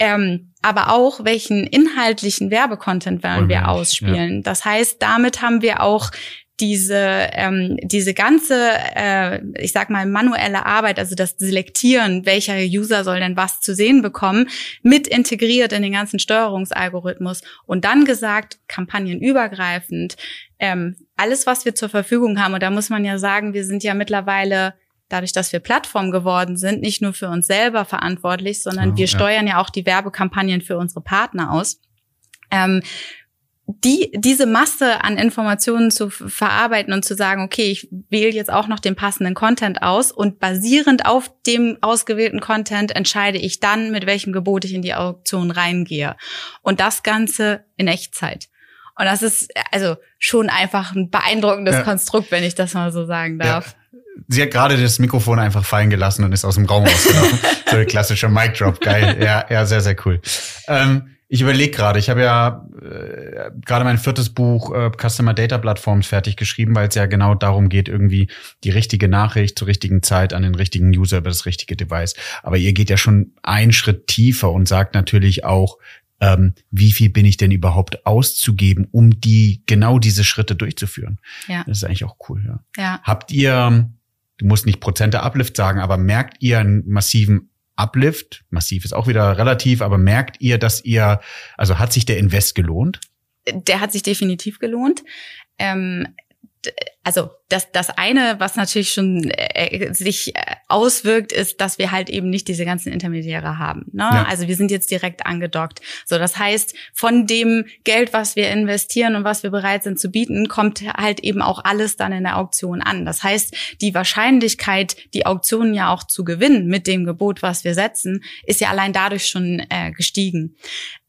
Ähm, aber auch, welchen inhaltlichen Werbecontent wollen wir ausspielen. Ja. Das heißt, damit haben wir auch diese ähm, diese ganze äh, ich sag mal manuelle Arbeit also das Selektieren welcher User soll denn was zu sehen bekommen mit integriert in den ganzen Steuerungsalgorithmus und dann gesagt kampagnenübergreifend ähm, alles was wir zur Verfügung haben und da muss man ja sagen wir sind ja mittlerweile dadurch, dass wir Plattform geworden sind, nicht nur für uns selber verantwortlich, sondern oh, wir ja. steuern ja auch die Werbekampagnen für unsere Partner aus. Ähm, die, diese Masse an Informationen zu verarbeiten und zu sagen, okay, ich wähle jetzt auch noch den passenden Content aus und basierend auf dem ausgewählten Content entscheide ich dann, mit welchem Gebot ich in die Auktion reingehe. Und das Ganze in Echtzeit. Und das ist also schon einfach ein beeindruckendes ja. Konstrukt, wenn ich das mal so sagen darf. Ja. Sie hat gerade das Mikrofon einfach fallen gelassen und ist aus dem Raum rausgelaufen. <laughs> so ein klassischer Mic Drop, geil. Ja, ja, sehr, sehr cool. Ähm, ich überlege gerade, ich habe ja äh, gerade mein viertes Buch äh, Customer Data Platforms fertig geschrieben, weil es ja genau darum geht, irgendwie die richtige Nachricht zur richtigen Zeit an den richtigen User über das richtige Device. Aber ihr geht ja schon einen Schritt tiefer und sagt natürlich auch, ähm, wie viel bin ich denn überhaupt auszugeben, um die genau diese Schritte durchzuführen. Ja. Das ist eigentlich auch cool. Ja. ja. Habt ihr, du musst nicht Prozente Uplift sagen, aber merkt ihr einen massiven Uplift, massiv ist auch wieder relativ, aber merkt ihr, dass ihr, also hat sich der Invest gelohnt? Der hat sich definitiv gelohnt. Ähm, also das, das eine, was natürlich schon äh, sich äh, auswirkt, ist, dass wir halt eben nicht diese ganzen Intermediäre haben. Ne? Ja. Also wir sind jetzt direkt angedockt. So, das heißt, von dem Geld, was wir investieren und was wir bereit sind zu bieten, kommt halt eben auch alles dann in der Auktion an. Das heißt, die Wahrscheinlichkeit, die Auktionen ja auch zu gewinnen mit dem Gebot, was wir setzen, ist ja allein dadurch schon äh, gestiegen.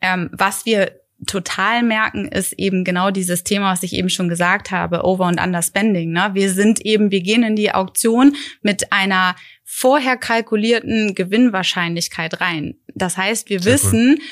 Ähm, was wir total merken, ist eben genau dieses Thema, was ich eben schon gesagt habe, Over- und Underspending. Ne? Wir sind eben, wir gehen in die Auktion mit einer vorher kalkulierten Gewinnwahrscheinlichkeit rein. Das heißt, wir Sehr wissen, cool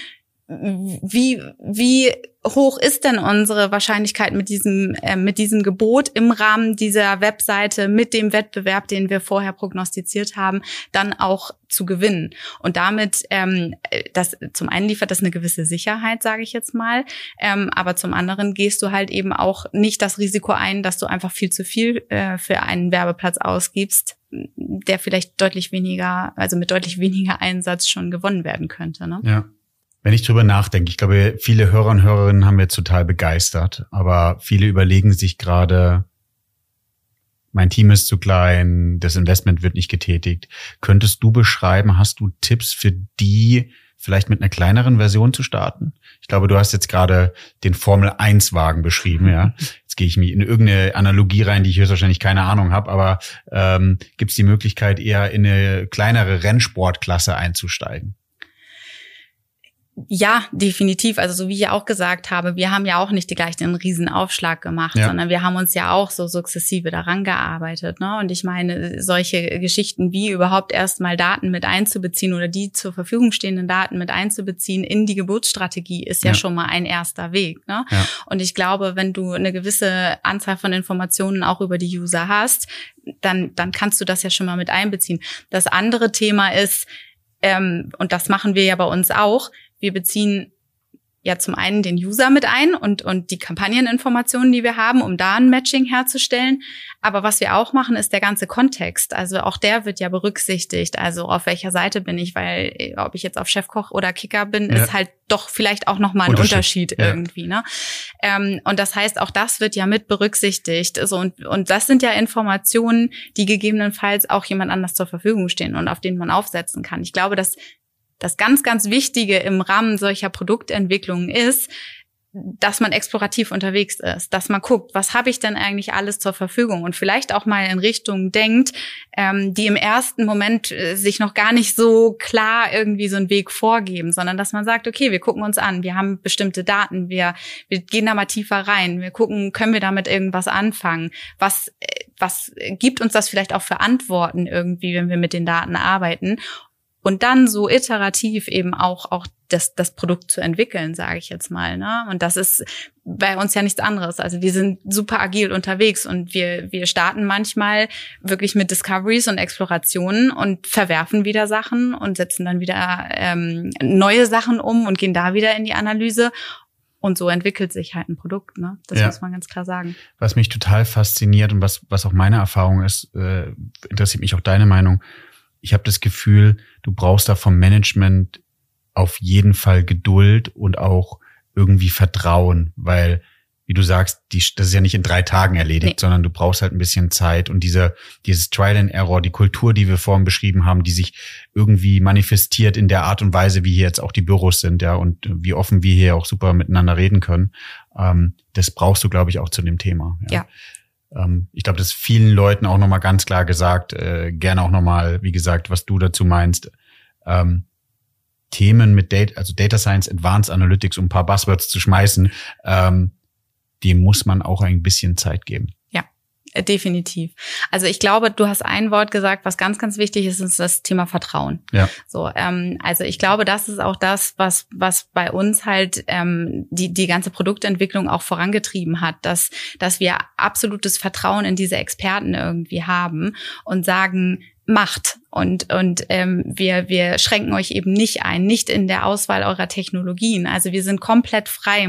wie, wie hoch ist denn unsere Wahrscheinlichkeit mit diesem, äh, mit diesem Gebot im Rahmen dieser Webseite, mit dem Wettbewerb, den wir vorher prognostiziert haben, dann auch zu gewinnen? Und damit, ähm, das, zum einen liefert das eine gewisse Sicherheit, sage ich jetzt mal, ähm, aber zum anderen gehst du halt eben auch nicht das Risiko ein, dass du einfach viel zu viel äh, für einen Werbeplatz ausgibst, der vielleicht deutlich weniger, also mit deutlich weniger Einsatz schon gewonnen werden könnte. Ne? Ja. Wenn ich drüber nachdenke, ich glaube, viele Hörer und Hörerinnen haben wir total begeistert, aber viele überlegen sich gerade, mein Team ist zu klein, das Investment wird nicht getätigt. Könntest du beschreiben, hast du Tipps für die, vielleicht mit einer kleineren Version zu starten? Ich glaube, du hast jetzt gerade den Formel 1 Wagen beschrieben, ja. Jetzt gehe ich mir in irgendeine Analogie rein, die ich höchstwahrscheinlich keine Ahnung habe, aber ähm, gibt es die Möglichkeit, eher in eine kleinere Rennsportklasse einzusteigen? Ja, definitiv. Also so wie ich ja auch gesagt habe, wir haben ja auch nicht gleich den Riesenaufschlag gemacht, ja. sondern wir haben uns ja auch so sukzessive daran gearbeitet. Ne? Und ich meine, solche Geschichten wie überhaupt erstmal Daten mit einzubeziehen oder die zur Verfügung stehenden Daten mit einzubeziehen in die Geburtsstrategie ist ja, ja schon mal ein erster Weg. Ne? Ja. Und ich glaube, wenn du eine gewisse Anzahl von Informationen auch über die User hast, dann, dann kannst du das ja schon mal mit einbeziehen. Das andere Thema ist, ähm, und das machen wir ja bei uns auch, wir beziehen ja zum einen den User mit ein und, und die Kampagneninformationen, die wir haben, um da ein Matching herzustellen. Aber was wir auch machen, ist der ganze Kontext. Also auch der wird ja berücksichtigt. Also auf welcher Seite bin ich, weil äh, ob ich jetzt auf Chefkoch oder Kicker bin, ja. ist halt doch vielleicht auch nochmal ein Unterschied, Unterschied ja. irgendwie. Ne? Ähm, und das heißt, auch das wird ja mit berücksichtigt. Also und, und das sind ja Informationen, die gegebenenfalls auch jemand anders zur Verfügung stehen und auf denen man aufsetzen kann. Ich glaube, dass das ganz, ganz Wichtige im Rahmen solcher Produktentwicklungen ist, dass man explorativ unterwegs ist, dass man guckt, was habe ich denn eigentlich alles zur Verfügung und vielleicht auch mal in Richtungen denkt, ähm, die im ersten Moment äh, sich noch gar nicht so klar irgendwie so einen Weg vorgeben, sondern dass man sagt, okay, wir gucken uns an, wir haben bestimmte Daten, wir, wir gehen da mal tiefer rein, wir gucken, können wir damit irgendwas anfangen, was, äh, was gibt uns das vielleicht auch für Antworten irgendwie, wenn wir mit den Daten arbeiten und dann so iterativ eben auch auch das, das Produkt zu entwickeln, sage ich jetzt mal. Ne? Und das ist bei uns ja nichts anderes. Also wir sind super agil unterwegs und wir, wir starten manchmal wirklich mit Discoveries und Explorationen und verwerfen wieder Sachen und setzen dann wieder ähm, neue Sachen um und gehen da wieder in die Analyse. Und so entwickelt sich halt ein Produkt, ne? Das ja. muss man ganz klar sagen. Was mich total fasziniert und was, was auch meine Erfahrung ist, äh, interessiert mich auch deine Meinung ich habe das Gefühl, du brauchst da vom Management auf jeden Fall Geduld und auch irgendwie Vertrauen, weil, wie du sagst, die, das ist ja nicht in drei Tagen erledigt, nee. sondern du brauchst halt ein bisschen Zeit und diese, dieses Trial and Error, die Kultur, die wir vorhin beschrieben haben, die sich irgendwie manifestiert in der Art und Weise, wie hier jetzt auch die Büros sind, ja, und wie offen wir hier auch super miteinander reden können, ähm, das brauchst du, glaube ich, auch zu dem Thema. ja. ja ich glaube, das ist vielen Leuten auch nochmal ganz klar gesagt, äh, gerne auch nochmal, wie gesagt, was du dazu meinst. Ähm, Themen mit Data, also Data Science, Advanced Analytics, um ein paar Buzzwords zu schmeißen, ähm, dem muss man auch ein bisschen Zeit geben. Äh, definitiv. Also ich glaube, du hast ein Wort gesagt, was ganz, ganz wichtig ist, ist das Thema Vertrauen. Ja. So, ähm, also ich glaube, das ist auch das, was was bei uns halt ähm, die die ganze Produktentwicklung auch vorangetrieben hat, dass dass wir absolutes Vertrauen in diese Experten irgendwie haben und sagen, macht und und ähm, wir wir schränken euch eben nicht ein, nicht in der Auswahl eurer Technologien. Also wir sind komplett frei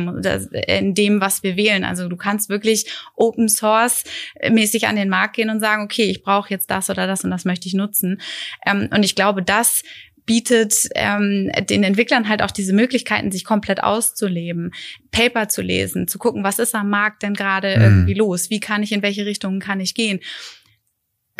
in dem, was wir wählen. Also du kannst wirklich Open Source mäßig an den Markt gehen und sagen, okay, ich brauche jetzt das oder das und das möchte ich nutzen. Ähm, und ich glaube, das bietet ähm, den Entwicklern halt auch diese Möglichkeiten, sich komplett auszuleben, Paper zu lesen, zu gucken, was ist am Markt denn gerade mhm. irgendwie los, wie kann ich, in welche Richtungen kann ich gehen.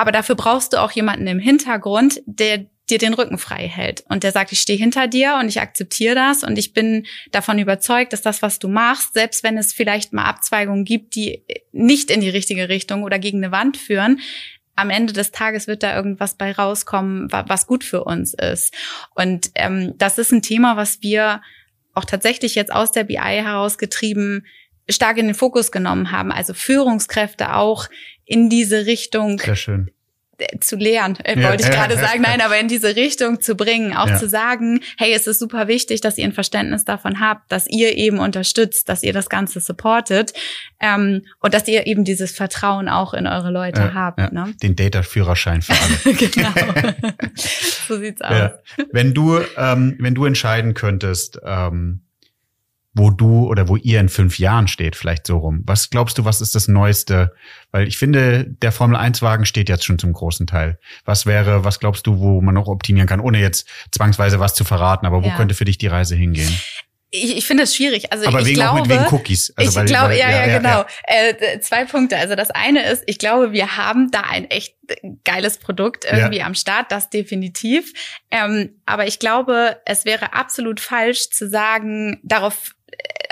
Aber dafür brauchst du auch jemanden im Hintergrund, der dir den Rücken frei hält und der sagt, ich stehe hinter dir und ich akzeptiere das und ich bin davon überzeugt, dass das, was du machst, selbst wenn es vielleicht mal Abzweigungen gibt, die nicht in die richtige Richtung oder gegen eine Wand führen, am Ende des Tages wird da irgendwas bei rauskommen, was gut für uns ist. Und ähm, das ist ein Thema, was wir auch tatsächlich jetzt aus der BI herausgetrieben stark in den Fokus genommen haben. Also Führungskräfte auch in diese Richtung Sehr schön zu lehren, äh, ja, wollte ich gerade sagen, nein, aber in diese Richtung zu bringen, auch ja. zu sagen, hey, es ist super wichtig, dass ihr ein Verständnis davon habt, dass ihr eben unterstützt, dass ihr das Ganze supportet ähm, und dass ihr eben dieses Vertrauen auch in eure Leute ja, habt. Ne? Den Data-Führerschein für alle. <laughs> genau. <laughs> so sieht's aus. Wenn du, ähm, wenn du entscheiden könntest, ähm, wo du oder wo ihr in fünf Jahren steht, vielleicht so rum. Was glaubst du, was ist das Neueste? Weil ich finde, der Formel-1-Wagen steht jetzt schon zum großen Teil. Was wäre, was glaubst du, wo man noch optimieren kann, ohne jetzt zwangsweise was zu verraten, aber wo ja. könnte für dich die Reise hingehen? Ich, ich finde es schwierig. Also Aber ich wegen, glaube, auch mit wegen Cookies. Also ich glaube, ja, ja, ja, genau. Ja. Äh, zwei Punkte. Also das eine ist, ich glaube, wir haben da ein echt geiles Produkt irgendwie ja. am Start, das definitiv. Ähm, aber ich glaube, es wäre absolut falsch zu sagen, darauf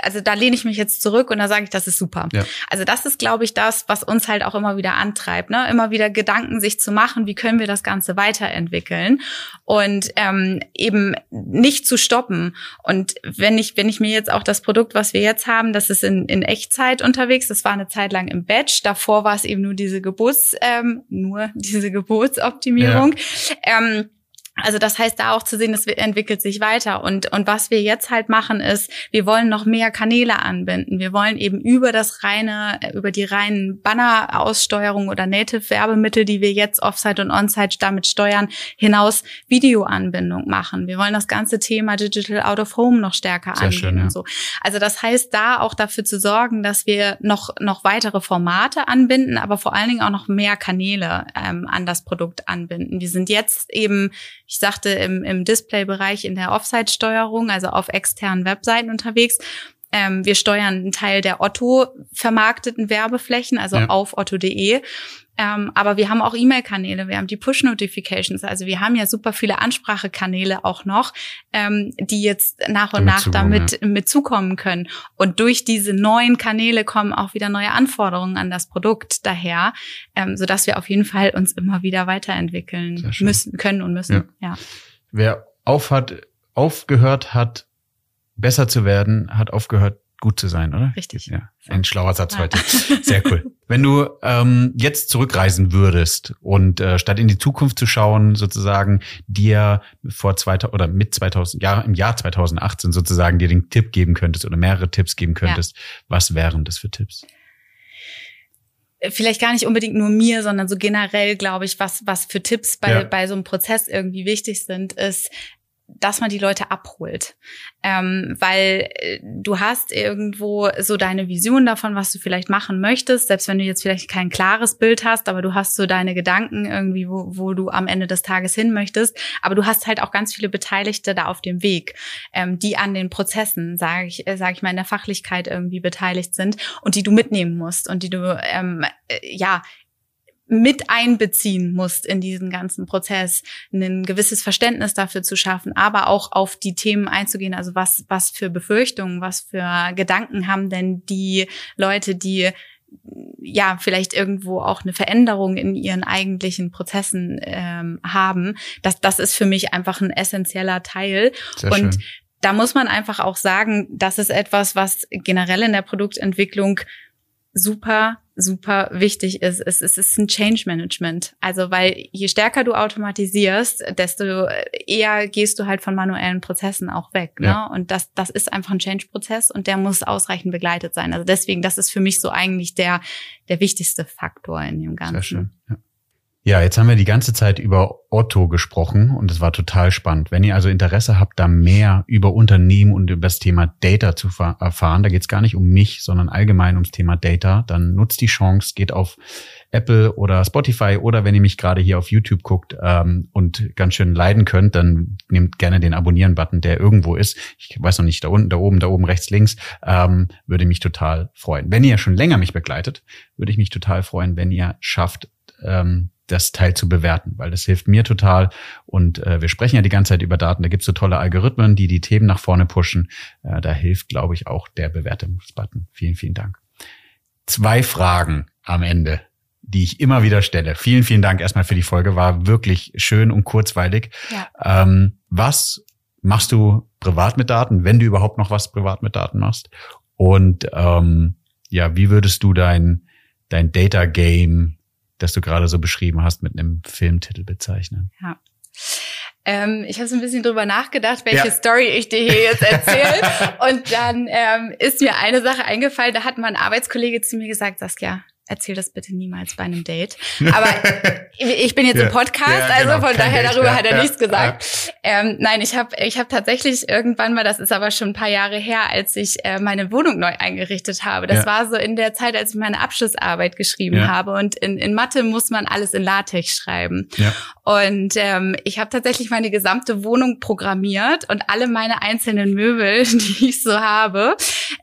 also da lehne ich mich jetzt zurück und da sage ich, das ist super. Ja. Also das ist, glaube ich, das, was uns halt auch immer wieder antreibt, ne? Immer wieder Gedanken sich zu machen, wie können wir das Ganze weiterentwickeln und ähm, eben nicht zu stoppen. Und wenn ich, wenn ich mir jetzt auch das Produkt, was wir jetzt haben, das ist in, in Echtzeit unterwegs, das war eine Zeit lang im Batch, davor war es eben nur diese Geburts, ähm, nur diese Geburtsoptimierung. Ja. Ähm, also das heißt, da auch zu sehen, es entwickelt sich weiter. Und, und was wir jetzt halt machen, ist, wir wollen noch mehr Kanäle anbinden. Wir wollen eben über das reine, über die reinen Banner-Aussteuerung oder Native-Werbemittel, die wir jetzt Offsite und Onsite damit steuern, hinaus Videoanbindung machen. Wir wollen das ganze Thema Digital Out of Home noch stärker Sehr angehen schön, ja. und so. Also das heißt, da auch dafür zu sorgen, dass wir noch, noch weitere Formate anbinden, aber vor allen Dingen auch noch mehr Kanäle ähm, an das Produkt anbinden. Wir sind jetzt eben ich sagte, im, im Display-Bereich in der Offsite-Steuerung, also auf externen Webseiten unterwegs. Ähm, wir steuern einen Teil der Otto vermarkteten Werbeflächen, also ja. auf otto.de. Ähm, aber wir haben auch E-Mail-Kanäle, wir haben die Push-Notifications. Also wir haben ja super viele Ansprachekanäle auch noch, ähm, die jetzt nach und damit nach damit ja. mit zukommen können. Und durch diese neuen Kanäle kommen auch wieder neue Anforderungen an das Produkt daher, ähm, sodass wir auf jeden Fall uns immer wieder weiterentwickeln müssen, können und müssen. Ja. ja. Wer auf hat, aufgehört hat, besser zu werden, hat aufgehört, gut zu sein, oder? Richtig. Ja, ein schlauer Satz ja. heute. Sehr cool. Wenn du ähm, jetzt zurückreisen würdest und äh, statt in die Zukunft zu schauen, sozusagen dir vor 2000 oder mit 2000 Jahr im Jahr 2018 sozusagen dir den Tipp geben könntest oder mehrere Tipps geben könntest, ja. was wären das für Tipps? vielleicht gar nicht unbedingt nur mir, sondern so generell, glaube ich, was, was für Tipps bei, ja. bei so einem Prozess irgendwie wichtig sind, ist, dass man die Leute abholt. Ähm, weil äh, du hast irgendwo so deine Vision davon, was du vielleicht machen möchtest, selbst wenn du jetzt vielleicht kein klares Bild hast, aber du hast so deine Gedanken irgendwie, wo, wo du am Ende des Tages hin möchtest. Aber du hast halt auch ganz viele Beteiligte da auf dem Weg, ähm, die an den Prozessen, sage ich, äh, sag ich mal, in der Fachlichkeit irgendwie beteiligt sind und die du mitnehmen musst und die du ähm, äh, ja mit einbeziehen musst in diesen ganzen Prozess, ein gewisses Verständnis dafür zu schaffen, aber auch auf die Themen einzugehen. Also was, was für Befürchtungen, was für Gedanken haben denn die Leute, die ja vielleicht irgendwo auch eine Veränderung in ihren eigentlichen Prozessen ähm, haben. Das, das ist für mich einfach ein essentieller Teil. Sehr und schön. da muss man einfach auch sagen, das ist etwas, was generell in der Produktentwicklung super super wichtig ist, ist, ist, ist ein Change Management. Also, weil je stärker du automatisierst, desto eher gehst du halt von manuellen Prozessen auch weg. Ne? Ja. Und das, das ist einfach ein Change-Prozess und der muss ausreichend begleitet sein. Also deswegen, das ist für mich so eigentlich der, der wichtigste Faktor in dem Ganzen. Sehr schön. Ja. Ja, jetzt haben wir die ganze Zeit über Otto gesprochen und es war total spannend. Wenn ihr also Interesse habt, da mehr über Unternehmen und über das Thema Data zu erfahren, da geht es gar nicht um mich, sondern allgemein ums Thema Data, dann nutzt die Chance, geht auf Apple oder Spotify oder wenn ihr mich gerade hier auf YouTube guckt ähm, und ganz schön leiden könnt, dann nehmt gerne den Abonnieren-Button, der irgendwo ist. Ich weiß noch nicht, da unten, da oben, da oben, rechts, links. Ähm, würde mich total freuen. Wenn ihr schon länger mich begleitet, würde ich mich total freuen, wenn ihr schafft, ähm, das Teil zu bewerten, weil das hilft mir total. Und äh, wir sprechen ja die ganze Zeit über Daten. Da gibt's so tolle Algorithmen, die die Themen nach vorne pushen. Äh, da hilft, glaube ich, auch der Bewertungsbutton. Vielen, vielen Dank. Zwei Fragen am Ende, die ich immer wieder stelle. Vielen, vielen Dank erstmal für die Folge. War wirklich schön und kurzweilig. Ja. Ähm, was machst du privat mit Daten, wenn du überhaupt noch was privat mit Daten machst? Und ähm, ja, wie würdest du dein, dein Data Game das du gerade so beschrieben hast, mit einem Filmtitel bezeichnen. Ja. Ähm, ich habe so ein bisschen drüber nachgedacht, welche ja. Story ich dir hier jetzt erzähle. <laughs> und dann ähm, ist mir eine Sache eingefallen, da hat mein Arbeitskollege zu mir gesagt, Saskia, erzähl das bitte niemals bei einem Date. Aber <laughs> ich bin jetzt ja, im Podcast, ja, also genau, von daher Date, darüber ja, hat er nichts gesagt. Ähm, nein, ich habe ich hab tatsächlich irgendwann mal, das ist aber schon ein paar Jahre her, als ich äh, meine Wohnung neu eingerichtet habe. Das war so in der Zeit, als ich meine Abschlussarbeit geschrieben habe. Und in, in Mathe muss man alles in LaTeX schreiben. Und ähm, ich habe tatsächlich meine gesamte Wohnung programmiert und alle meine einzelnen Möbel, <laughs> die ich so habe,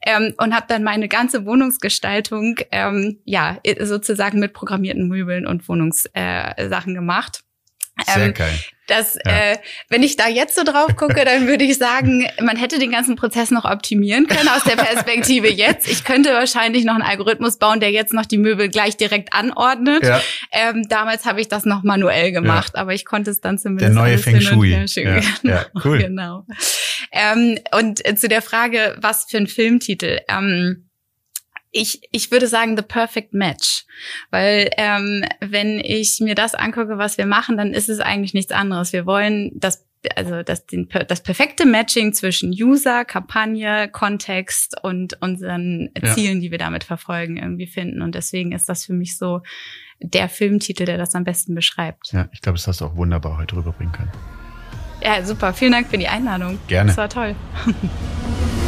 ähm, und habe dann meine ganze Wohnungsgestaltung ähm, ja sozusagen mit programmierten Möbeln und Wohnungssachen äh, gemacht. Sehr ähm, geil. Das, ja. äh, wenn ich da jetzt so drauf gucke, dann würde ich sagen, man hätte den ganzen Prozess noch optimieren können aus der Perspektive <laughs> jetzt. Ich könnte wahrscheinlich noch einen Algorithmus bauen, der jetzt noch die Möbel gleich direkt anordnet. Ja. Ähm, damals habe ich das noch manuell gemacht, ja. aber ich konnte es dann zumindest. Der neue Feng Shui. Ja, <laughs> genau. ja, cool. Genau. Ähm, und zu der Frage, was für ein Filmtitel. Ähm, ich, ich würde sagen, the perfect match. Weil ähm, wenn ich mir das angucke, was wir machen, dann ist es eigentlich nichts anderes. Wir wollen das also das, den, das perfekte Matching zwischen User, Kampagne, Kontext und unseren ja. Zielen, die wir damit verfolgen, irgendwie finden. Und deswegen ist das für mich so der Filmtitel, der das am besten beschreibt. Ja, ich glaube, das hast du auch wunderbar heute rüberbringen können. Ja, super. Vielen Dank für die Einladung. Gerne. Das war toll. <laughs>